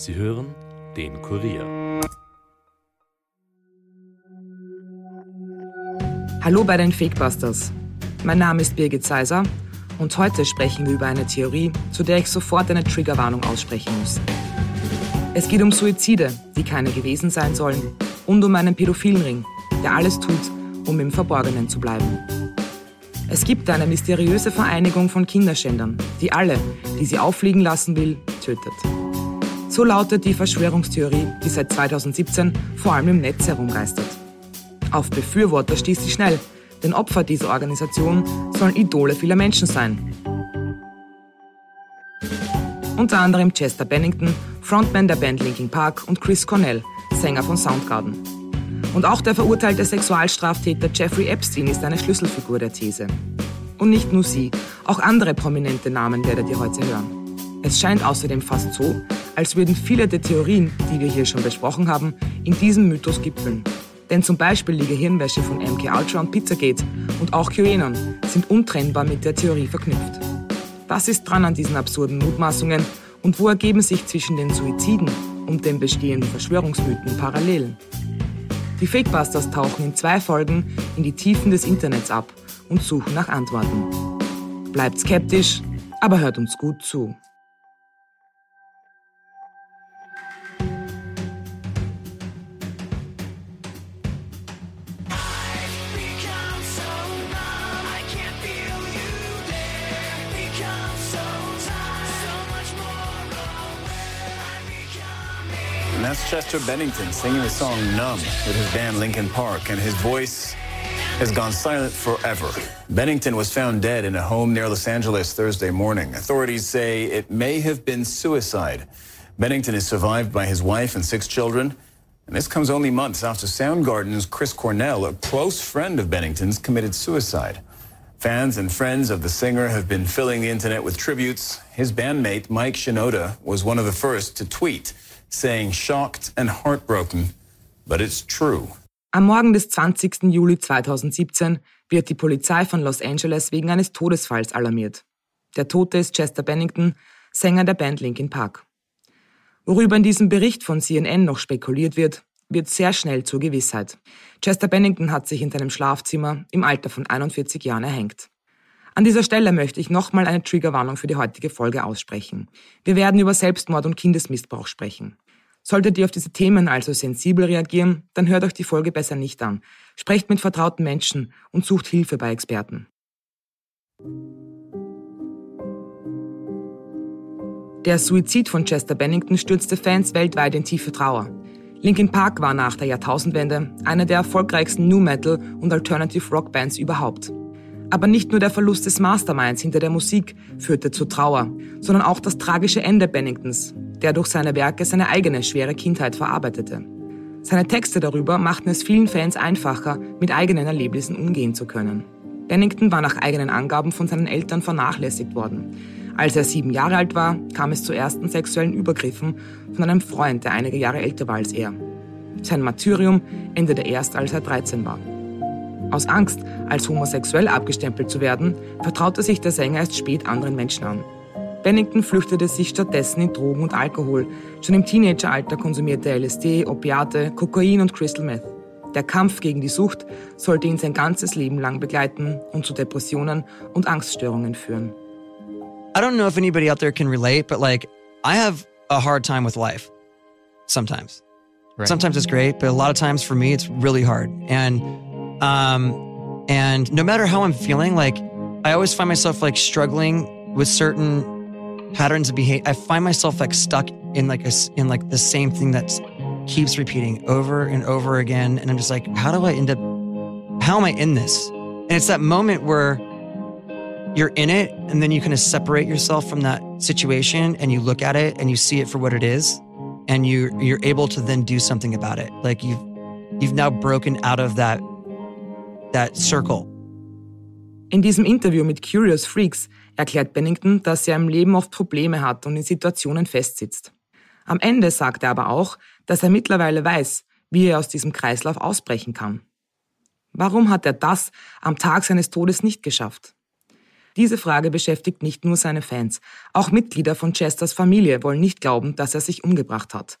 Sie hören den Kurier. Hallo bei den Fakebusters. Mein Name ist Birgit Seiser und heute sprechen wir über eine Theorie, zu der ich sofort eine Triggerwarnung aussprechen muss. Es geht um Suizide, die keine gewesen sein sollen, und um einen pädophilen Ring, der alles tut, um im Verborgenen zu bleiben. Es gibt eine mysteriöse Vereinigung von Kinderschändern, die alle, die sie auffliegen lassen will, tötet. So lautet die Verschwörungstheorie, die seit 2017 vor allem im Netz herumgeistert. Auf Befürworter stieß sie schnell, denn Opfer dieser Organisation sollen Idole vieler Menschen sein. Unter anderem Chester Bennington, Frontman der Band Linkin Park und Chris Cornell, Sänger von Soundgarden. Und auch der verurteilte Sexualstraftäter Jeffrey Epstein ist eine Schlüsselfigur der These. Und nicht nur sie, auch andere prominente Namen werdet ihr heute hören. Es scheint außerdem fast so, als würden viele der Theorien, die wir hier schon besprochen haben, in diesem Mythos gipfeln. Denn zum Beispiel die Gehirnwäsche von MK Ultra und Pizzagate und auch QAnon sind untrennbar mit der Theorie verknüpft. Was ist dran an diesen absurden Mutmaßungen und wo ergeben sich zwischen den Suiziden und den bestehenden Verschwörungsmythen Parallelen? Die Fakebusters tauchen in zwei Folgen in die Tiefen des Internets ab und suchen nach Antworten. Bleibt skeptisch, aber hört uns gut zu. That's Chester Bennington singing the song Numb with his band Linkin Park, and his voice has gone silent forever. Bennington was found dead in a home near Los Angeles Thursday morning. Authorities say it may have been suicide. Bennington is survived by his wife and six children. And this comes only months after Soundgarden's Chris Cornell, a close friend of Bennington's, committed suicide. Fans and friends of the singer have been filling the internet with tributes. His bandmate, Mike Shinoda, was one of the first to tweet, saying shocked and heartbroken, but it's true. Am Morgen des 20. Juli 2017 wird die Polizei von Los Angeles wegen eines Todesfalls alarmiert. Der Tote ist Chester Bennington, Sänger der Band Linkin Park. Worüber in diesem Bericht von CNN noch spekuliert wird, wird sehr schnell zur Gewissheit. Chester Bennington hat sich in seinem Schlafzimmer im Alter von 41 Jahren erhängt. An dieser Stelle möchte ich nochmal eine Triggerwarnung für die heutige Folge aussprechen. Wir werden über Selbstmord und Kindesmissbrauch sprechen. Solltet ihr auf diese Themen also sensibel reagieren, dann hört euch die Folge besser nicht an. Sprecht mit vertrauten Menschen und sucht Hilfe bei Experten. Der Suizid von Chester Bennington stürzte Fans weltweit in tiefe Trauer. Linkin Park war nach der Jahrtausendwende eine der erfolgreichsten New Metal und Alternative Rock Bands überhaupt. Aber nicht nur der Verlust des Masterminds hinter der Musik führte zur Trauer, sondern auch das tragische Ende Benningtons, der durch seine Werke seine eigene schwere Kindheit verarbeitete. Seine Texte darüber machten es vielen Fans einfacher, mit eigenen Erlebnissen umgehen zu können. Bennington war nach eigenen Angaben von seinen Eltern vernachlässigt worden. Als er sieben Jahre alt war, kam es zu ersten sexuellen Übergriffen von einem Freund, der einige Jahre älter war als er. Sein Martyrium endete erst, als er 13 war. Aus Angst, als homosexuell abgestempelt zu werden, vertraute sich der Sänger erst spät anderen Menschen an. Bennington flüchtete sich stattdessen in Drogen und Alkohol. Schon im Teenageralter konsumierte er LSD, Opiate, Kokain und Crystal Meth. Der Kampf gegen die Sucht sollte ihn sein ganzes Leben lang begleiten und zu Depressionen und Angststörungen führen. I don't know if anybody out there can relate, but like I have a hard time with life sometimes. Right. Sometimes it's great, but a lot of times for me it's really hard. And um and no matter how I'm feeling, like I always find myself like struggling with certain patterns of behavior. I find myself like stuck in like a in like the same thing that keeps repeating over and over again and I'm just like how do I end up how am I in this? And it's that moment where you're in it and then you kind of separate yourself from that situation and you look at it and you see it for what it is and you you're able to then do something about it like you've you've now broken out of that that circle In diesem Interview mit Curious Freaks erklärt Bennington, dass er im Leben oft Probleme hat und in Situationen festsitzt. Am Ende sagt er aber auch, dass er mittlerweile weiß, wie er aus diesem Kreislauf ausbrechen kann. Warum hat er das am Tag seines Todes nicht geschafft? Diese Frage beschäftigt nicht nur seine Fans. Auch Mitglieder von Chesters Familie wollen nicht glauben, dass er sich umgebracht hat.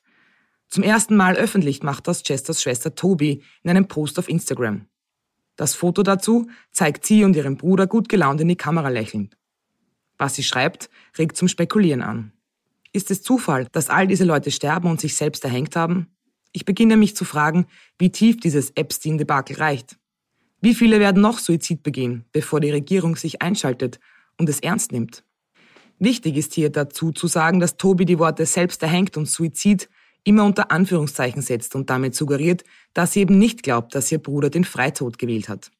Zum ersten Mal öffentlich macht das Chesters Schwester Toby in einem Post auf Instagram. Das Foto dazu zeigt sie und ihren Bruder gut gelaunt in die Kamera lächelnd. Was sie schreibt, regt zum Spekulieren an. Ist es Zufall, dass all diese Leute sterben und sich selbst erhängt haben? Ich beginne mich zu fragen, wie tief dieses Epstein-Debakel reicht. Wie viele werden noch Suizid begehen, bevor die Regierung sich einschaltet und es ernst nimmt? Wichtig ist hier dazu zu sagen, dass Tobi die Worte selbst erhängt und Suizid immer unter Anführungszeichen setzt und damit suggeriert, dass sie eben nicht glaubt, dass ihr Bruder den Freitod gewählt hat.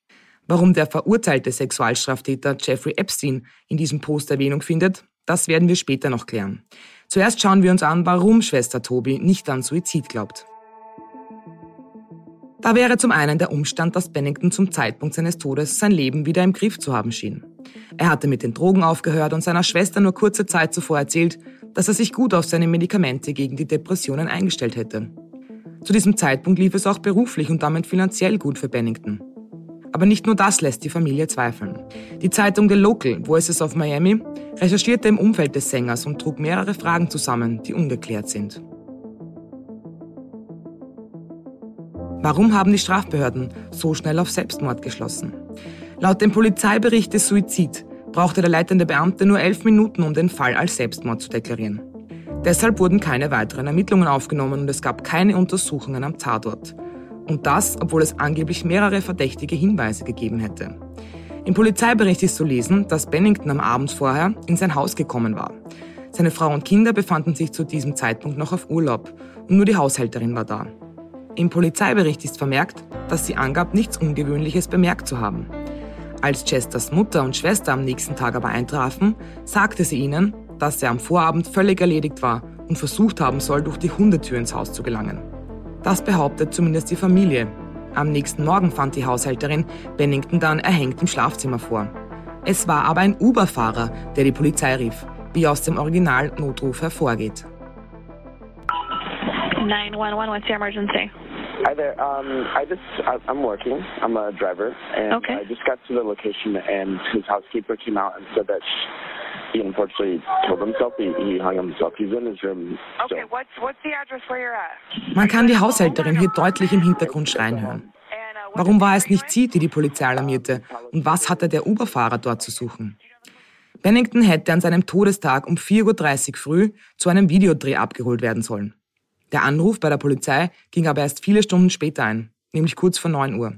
Warum der verurteilte Sexualstraftäter Jeffrey Epstein in diesem Post Erwähnung findet, das werden wir später noch klären. Zuerst schauen wir uns an, warum Schwester Tobi nicht an Suizid glaubt. Da wäre zum einen der Umstand, dass Bennington zum Zeitpunkt seines Todes sein Leben wieder im Griff zu haben schien. Er hatte mit den Drogen aufgehört und seiner Schwester nur kurze Zeit zuvor erzählt, dass er sich gut auf seine Medikamente gegen die Depressionen eingestellt hätte. Zu diesem Zeitpunkt lief es auch beruflich und damit finanziell gut für Bennington. Aber nicht nur das lässt die Familie zweifeln. Die Zeitung The Local, Voices of Miami, recherchierte im Umfeld des Sängers und trug mehrere Fragen zusammen, die ungeklärt sind. Warum haben die Strafbehörden so schnell auf Selbstmord geschlossen? Laut dem Polizeibericht des Suizid brauchte der leitende Beamte nur elf Minuten, um den Fall als Selbstmord zu deklarieren. Deshalb wurden keine weiteren Ermittlungen aufgenommen und es gab keine Untersuchungen am Tatort. Und das, obwohl es angeblich mehrere verdächtige Hinweise gegeben hätte. Im Polizeibericht ist zu lesen, dass Bennington am Abend vorher in sein Haus gekommen war. Seine Frau und Kinder befanden sich zu diesem Zeitpunkt noch auf Urlaub und nur die Haushälterin war da. Im Polizeibericht ist vermerkt, dass sie angab, nichts Ungewöhnliches bemerkt zu haben. Als Chesters Mutter und Schwester am nächsten Tag aber eintrafen, sagte sie ihnen, dass er am Vorabend völlig erledigt war und versucht haben soll, durch die Hundetür ins Haus zu gelangen. Das behauptet zumindest die Familie. Am nächsten Morgen fand die Haushälterin Bennington dann erhängt im Schlafzimmer vor. Es war aber ein Uber-Fahrer, der die Polizei rief, wie aus dem Original-Notruf hervorgeht. 911, what's your emergency? Hi there. Um, I just I, I'm working. I'm a driver, and Okay. I just got to the location, and his housekeeper came out and said that he unfortunately killed himself. He, he hung himself. He's in his room. still. Okay, what's what's the address where you're at? Man kann die Haushälterin hier deutlich im Hintergrund schreien hören. And, uh, Warum war es nicht sie, die die Polizei alarmierte? Und was hatte der Uberfahrer dort zu suchen? Bennington hätte an seinem Todestag um 4.30 Uhr früh zu einem Videodreh abgeholt werden sollen. Der Anruf bei der Polizei ging aber erst viele Stunden später ein, nämlich kurz vor 9 Uhr.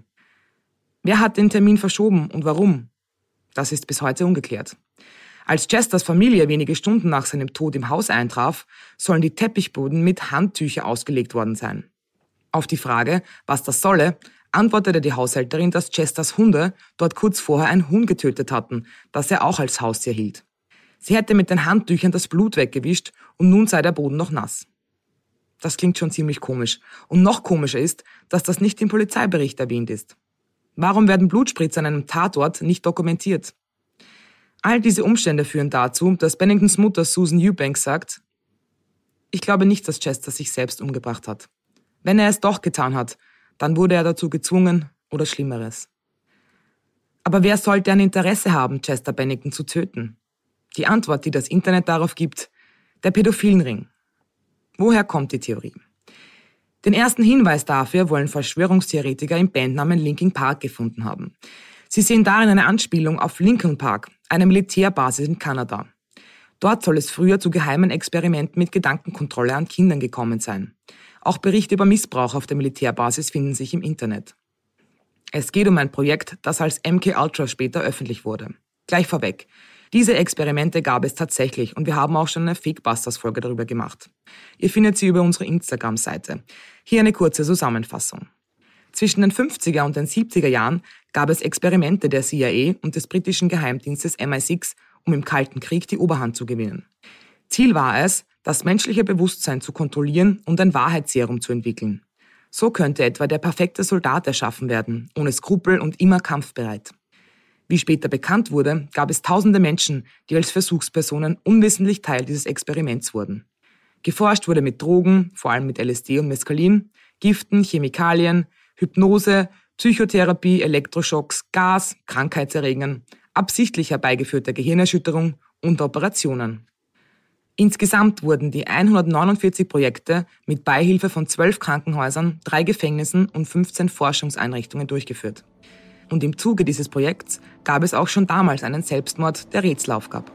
Wer hat den Termin verschoben und warum? Das ist bis heute ungeklärt. Als Chesters Familie wenige Stunden nach seinem Tod im Haus eintraf, sollen die Teppichboden mit Handtücher ausgelegt worden sein. Auf die Frage, was das solle, antwortete die Haushälterin, dass Chesters Hunde dort kurz vorher ein Huhn getötet hatten, das er auch als Haustier hielt. Sie hätte mit den Handtüchern das Blut weggewischt und nun sei der Boden noch nass. Das klingt schon ziemlich komisch. Und noch komischer ist, dass das nicht im Polizeibericht erwähnt ist. Warum werden Blutspritzer an einem Tatort nicht dokumentiert? All diese Umstände führen dazu, dass Benningtons Mutter Susan Eubanks sagt, ich glaube nicht, dass Chester sich selbst umgebracht hat. Wenn er es doch getan hat, dann wurde er dazu gezwungen oder Schlimmeres. Aber wer sollte ein Interesse haben, Chester Bennington zu töten? Die Antwort, die das Internet darauf gibt, der Pädophilenring. Woher kommt die Theorie? Den ersten Hinweis dafür wollen Verschwörungstheoretiker im Bandnamen Linkin Park gefunden haben. Sie sehen darin eine Anspielung auf Lincoln Park, eine Militärbasis in Kanada. Dort soll es früher zu geheimen Experimenten mit Gedankenkontrolle an Kindern gekommen sein. Auch Berichte über Missbrauch auf der Militärbasis finden sich im Internet. Es geht um ein Projekt, das als MK Ultra später öffentlich wurde. Gleich vorweg. Diese Experimente gab es tatsächlich und wir haben auch schon eine Fakebusters-Folge darüber gemacht. Ihr findet sie über unsere Instagram-Seite. Hier eine kurze Zusammenfassung. Zwischen den 50er und den 70er Jahren gab es Experimente der CIA und des britischen Geheimdienstes MI6, um im Kalten Krieg die Oberhand zu gewinnen. Ziel war es, das menschliche Bewusstsein zu kontrollieren und ein Wahrheitsserum zu entwickeln. So könnte etwa der perfekte Soldat erschaffen werden, ohne Skrupel und immer kampfbereit. Wie später bekannt wurde, gab es tausende Menschen, die als Versuchspersonen unwissentlich Teil dieses Experiments wurden. Geforscht wurde mit Drogen, vor allem mit LSD und Mescalin, Giften, Chemikalien, Hypnose, Psychotherapie, Elektroschocks, Gas, Krankheitserregern, absichtlich herbeigeführter Gehirnerschütterung und Operationen. Insgesamt wurden die 149 Projekte mit Beihilfe von zwölf Krankenhäusern, drei Gefängnissen und 15 Forschungseinrichtungen durchgeführt. Und im Zuge dieses Projekts gab es auch schon damals einen Selbstmord, der Rätsel aufgab.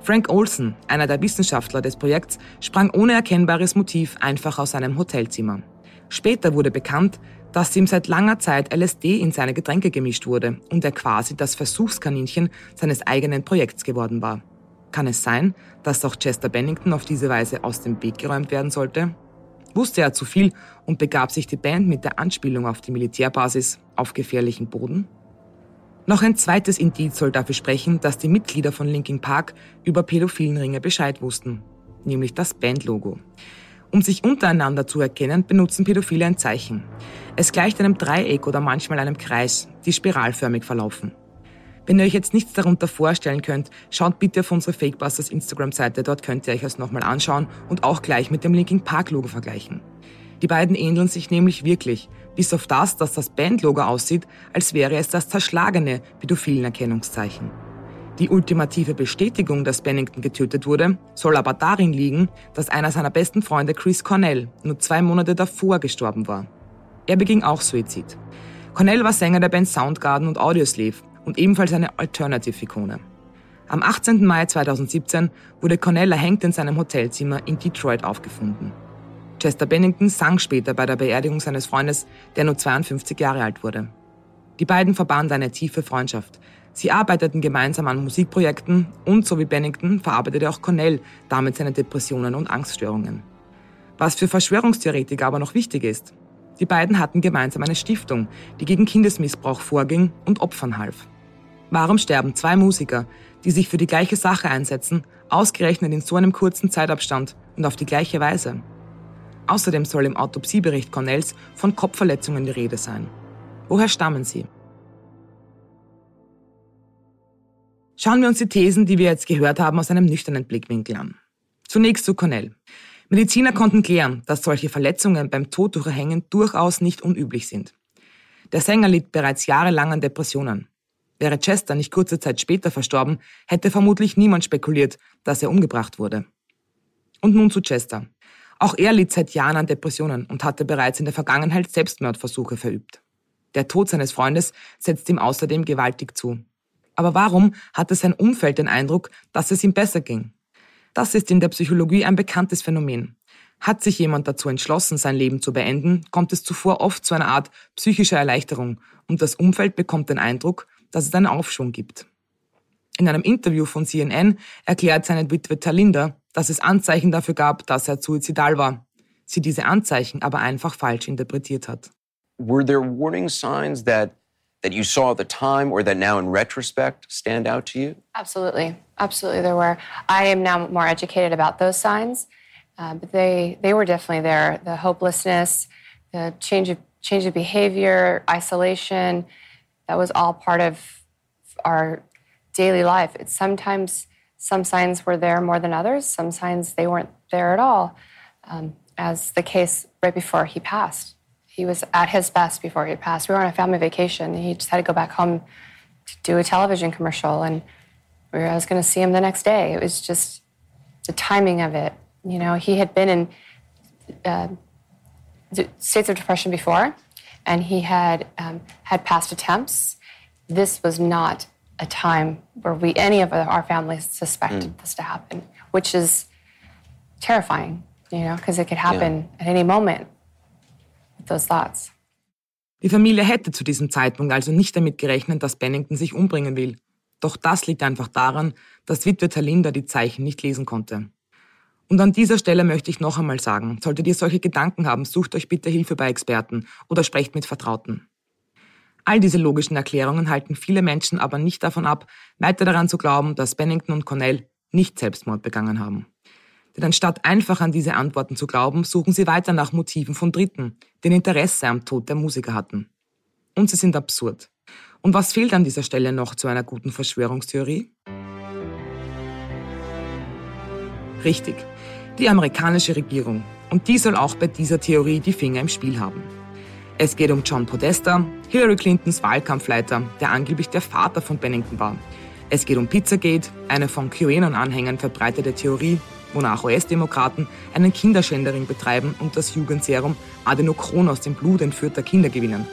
Frank Olson, einer der Wissenschaftler des Projekts, sprang ohne erkennbares Motiv einfach aus seinem Hotelzimmer. Später wurde bekannt, dass ihm seit langer Zeit LSD in seine Getränke gemischt wurde und er quasi das Versuchskaninchen seines eigenen Projekts geworden war. Kann es sein, dass auch Chester Bennington auf diese Weise aus dem Weg geräumt werden sollte? Wusste er zu viel und begab sich die Band mit der Anspielung auf die Militärbasis auf gefährlichen Boden? Noch ein zweites Indiz soll dafür sprechen, dass die Mitglieder von Linkin Park über pädophilen Ringe Bescheid wussten, nämlich das Bandlogo. Um sich untereinander zu erkennen, benutzen Pädophile ein Zeichen. Es gleicht einem Dreieck oder manchmal einem Kreis, die spiralförmig verlaufen. Wenn ihr euch jetzt nichts darunter vorstellen könnt, schaut bitte auf unsere Fakebusters Instagram-Seite, dort könnt ihr euch das nochmal anschauen und auch gleich mit dem Linkin Park-Logo vergleichen. Die beiden ähneln sich nämlich wirklich, bis auf das, dass das Bandlogo aussieht, als wäre es das zerschlagene pädophilen Erkennungszeichen. Die ultimative Bestätigung, dass Bennington getötet wurde, soll aber darin liegen, dass einer seiner besten Freunde Chris Cornell nur zwei Monate davor gestorben war. Er beging auch Suizid. Cornell war Sänger der Band Soundgarden und Audioslave und ebenfalls eine Alternative-Ikone. Am 18. Mai 2017 wurde Cornell erhängt in seinem Hotelzimmer in Detroit aufgefunden. Chester Bennington sang später bei der Beerdigung seines Freundes, der nur 52 Jahre alt wurde. Die beiden verbanden eine tiefe Freundschaft, Sie arbeiteten gemeinsam an Musikprojekten und, so wie Bennington, verarbeitete auch Cornell damit seine Depressionen und Angststörungen. Was für Verschwörungstheoretiker aber noch wichtig ist, die beiden hatten gemeinsam eine Stiftung, die gegen Kindesmissbrauch vorging und Opfern half. Warum sterben zwei Musiker, die sich für die gleiche Sache einsetzen, ausgerechnet in so einem kurzen Zeitabstand und auf die gleiche Weise? Außerdem soll im Autopsiebericht Cornells von Kopfverletzungen die Rede sein. Woher stammen sie? Schauen wir uns die Thesen, die wir jetzt gehört haben, aus einem nüchternen Blickwinkel an. Zunächst zu Cornell. Mediziner konnten klären, dass solche Verletzungen beim Tod durch durchaus nicht unüblich sind. Der Sänger litt bereits jahrelang an Depressionen. Wäre Chester nicht kurze Zeit später verstorben, hätte vermutlich niemand spekuliert, dass er umgebracht wurde. Und nun zu Chester. Auch er litt seit Jahren an Depressionen und hatte bereits in der Vergangenheit Selbstmordversuche verübt. Der Tod seines Freundes setzt ihm außerdem gewaltig zu. Aber warum hatte sein Umfeld den Eindruck, dass es ihm besser ging? Das ist in der Psychologie ein bekanntes Phänomen. Hat sich jemand dazu entschlossen, sein Leben zu beenden, kommt es zuvor oft zu einer Art psychischer Erleichterung und das Umfeld bekommt den Eindruck, dass es einen Aufschwung gibt. In einem Interview von CNN erklärt seine Witwe Talinda, dass es Anzeichen dafür gab, dass er suizidal war. Sie diese Anzeichen aber einfach falsch interpretiert hat. Were there warning signs that that you saw at the time or that now in retrospect stand out to you? Absolutely. Absolutely, there were. I am now more educated about those signs, uh, but they, they were definitely there. The hopelessness, the change of, change of behavior, isolation, that was all part of our daily life. It's sometimes some signs were there more than others, some signs they weren't there at all, um, as the case right before he passed he was at his best before he passed. We were on a family vacation. He just had to go back home to do a television commercial, and we were, I was going to see him the next day. It was just the timing of it. You know, he had been in uh, states of depression before, and he had um, had past attempts. This was not a time where we any of our families suspected mm. this to happen, which is terrifying. You know, because it could happen yeah. at any moment. with those thoughts. Die Familie hätte zu diesem Zeitpunkt also nicht damit gerechnet, dass Bennington sich umbringen will. Doch das liegt einfach daran, dass Witwe Talinda die Zeichen nicht lesen konnte. Und an dieser Stelle möchte ich noch einmal sagen, solltet ihr solche Gedanken haben, sucht euch bitte Hilfe bei Experten oder sprecht mit Vertrauten. All diese logischen Erklärungen halten viele Menschen aber nicht davon ab, weiter daran zu glauben, dass Bennington und Cornell nicht Selbstmord begangen haben. Denn anstatt einfach an diese Antworten zu glauben, suchen sie weiter nach Motiven von Dritten, die ein Interesse am Tod der Musiker hatten. Und sie sind absurd. Und was fehlt an dieser Stelle noch zu einer guten Verschwörungstheorie? Richtig, die amerikanische Regierung. Und die soll auch bei dieser Theorie die Finger im Spiel haben. Es geht um John Podesta, Hillary Clintons Wahlkampfleiter, der angeblich der Vater von Bennington war. Es geht um Pizzagate, eine von QAnon-Anhängern verbreitete Theorie, wonach US-Demokraten einen Kinderschändering betreiben und das Jugendserum Adenochron aus dem Blut entführter Kinder gewinnen.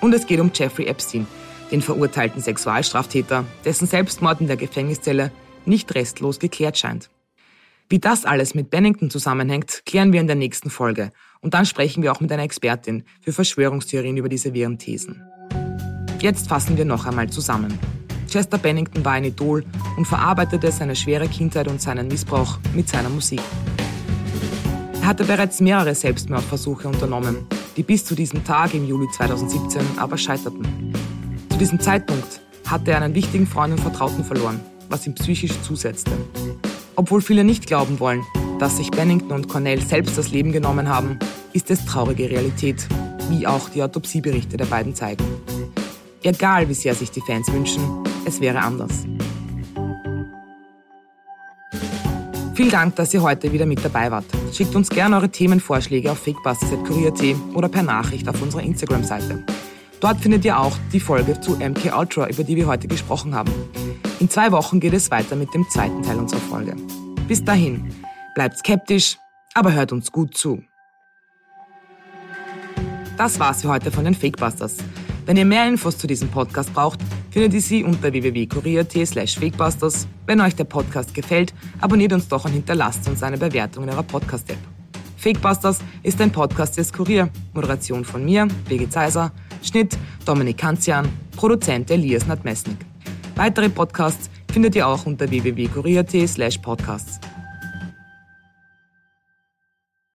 Und es geht um Jeffrey Epstein, den verurteilten Sexualstraftäter, dessen Selbstmord in der Gefängniszelle nicht restlos geklärt scheint. Wie das alles mit Bennington zusammenhängt, klären wir in der nächsten Folge und dann sprechen wir auch mit einer Expertin für Verschwörungstheorien über diese wirren Thesen. Jetzt fassen wir noch einmal zusammen. Chester Bennington war ein Idol und verarbeitete seine schwere Kindheit und seinen Missbrauch mit seiner Musik. Er hatte bereits mehrere Selbstmordversuche unternommen, die bis zu diesem Tag im Juli 2017 aber scheiterten. Zu diesem Zeitpunkt hatte er einen wichtigen Freund und Vertrauten verloren, was ihm psychisch zusetzte. Obwohl viele nicht glauben wollen, dass sich Bennington und Cornell selbst das Leben genommen haben, ist es traurige Realität, wie auch die Autopsieberichte der beiden zeigen. Egal wie sehr sich die Fans wünschen, es wäre anders. Vielen Dank, dass ihr heute wieder mit dabei wart. Schickt uns gerne eure Themenvorschläge auf fakebusters.kurier.at oder per Nachricht auf unserer Instagram-Seite. Dort findet ihr auch die Folge zu MK Ultra, über die wir heute gesprochen haben. In zwei Wochen geht es weiter mit dem zweiten Teil unserer Folge. Bis dahin, bleibt skeptisch, aber hört uns gut zu. Das war's für heute von den Fakebusters. Wenn ihr mehr Infos zu diesem Podcast braucht, findet ihr sie unter www.kurier.at slash fakebusters. Wenn euch der Podcast gefällt, abonniert uns doch und hinterlasst uns eine Bewertung in eurer Podcast-App. Fakebusters ist ein Podcast des Kurier. Moderation von mir, Birgit Zeiser. Schnitt Dominik Kanzian. Produzent Elias Nadmesnik. Weitere Podcasts findet ihr auch unter www.kurier.at slash podcasts.